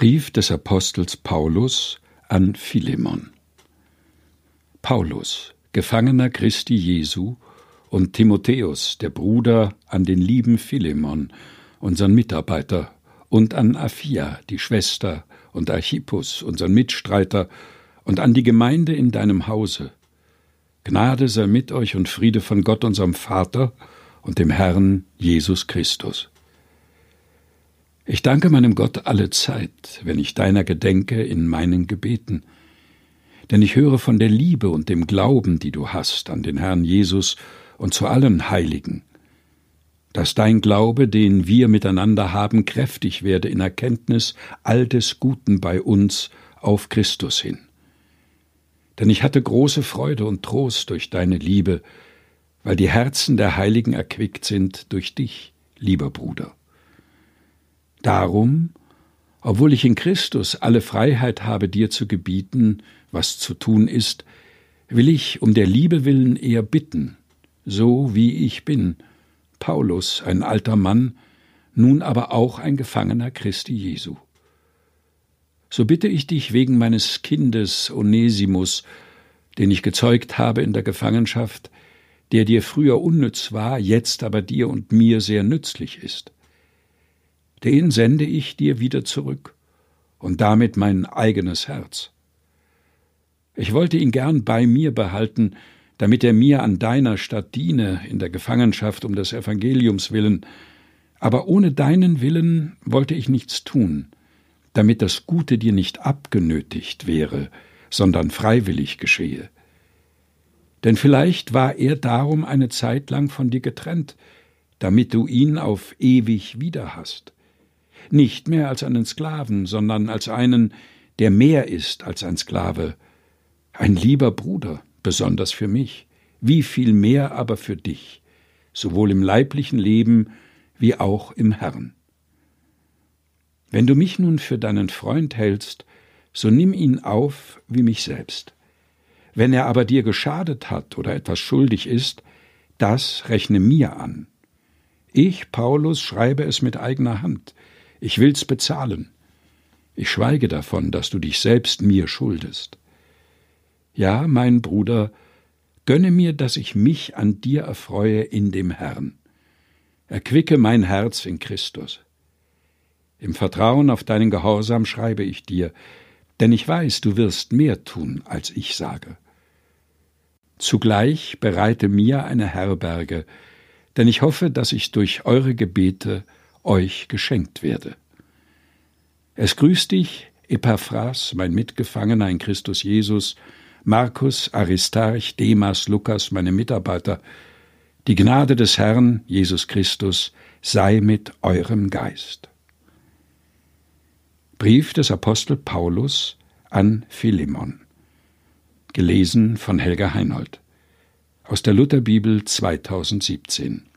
Brief des Apostels Paulus an Philemon. Paulus, Gefangener Christi Jesu, und Timotheus, der Bruder, an den lieben Philemon, unseren Mitarbeiter, und an Aphia, die Schwester, und Archippus, unseren Mitstreiter, und an die Gemeinde in deinem Hause. Gnade sei mit euch und Friede von Gott, unserem Vater und dem Herrn Jesus Christus. Ich danke meinem Gott alle Zeit, wenn ich deiner gedenke in meinen Gebeten, denn ich höre von der Liebe und dem Glauben, die du hast an den Herrn Jesus und zu allen Heiligen, dass dein Glaube, den wir miteinander haben, kräftig werde in Erkenntnis all des Guten bei uns auf Christus hin. Denn ich hatte große Freude und Trost durch deine Liebe, weil die Herzen der Heiligen erquickt sind durch dich, lieber Bruder. Darum, obwohl ich in Christus alle Freiheit habe, dir zu gebieten, was zu tun ist, will ich um der Liebe willen eher bitten, so wie ich bin, Paulus, ein alter Mann, nun aber auch ein Gefangener Christi Jesu. So bitte ich dich wegen meines Kindes Onesimus, den ich gezeugt habe in der Gefangenschaft, der dir früher unnütz war, jetzt aber dir und mir sehr nützlich ist den sende ich dir wieder zurück und damit mein eigenes Herz. Ich wollte ihn gern bei mir behalten, damit er mir an deiner Stadt diene in der Gefangenschaft um des Evangeliums willen, aber ohne deinen Willen wollte ich nichts tun, damit das Gute dir nicht abgenötigt wäre, sondern freiwillig geschehe. Denn vielleicht war er darum eine Zeit lang von dir getrennt, damit du ihn auf ewig wieder hast nicht mehr als einen Sklaven, sondern als einen, der mehr ist als ein Sklave, ein lieber Bruder, besonders für mich, wie viel mehr aber für dich, sowohl im leiblichen Leben wie auch im Herrn. Wenn du mich nun für deinen Freund hältst, so nimm ihn auf wie mich selbst. Wenn er aber dir geschadet hat oder etwas schuldig ist, das rechne mir an. Ich, Paulus, schreibe es mit eigener Hand, ich will's bezahlen. Ich schweige davon, dass du dich selbst mir schuldest. Ja, mein Bruder, gönne mir, dass ich mich an dir erfreue in dem Herrn. Erquicke mein Herz in Christus. Im Vertrauen auf deinen Gehorsam schreibe ich dir, denn ich weiß, du wirst mehr tun, als ich sage. Zugleich bereite mir eine Herberge, denn ich hoffe, dass ich durch eure Gebete euch geschenkt werde. Es grüßt dich, Epaphras, mein Mitgefangener in Christus Jesus, Markus, Aristarch, Demas, Lukas, meine Mitarbeiter. Die Gnade des Herrn, Jesus Christus, sei mit eurem Geist. Brief des Apostel Paulus an Philemon. Gelesen von Helga Heinold. Aus der Lutherbibel 2017.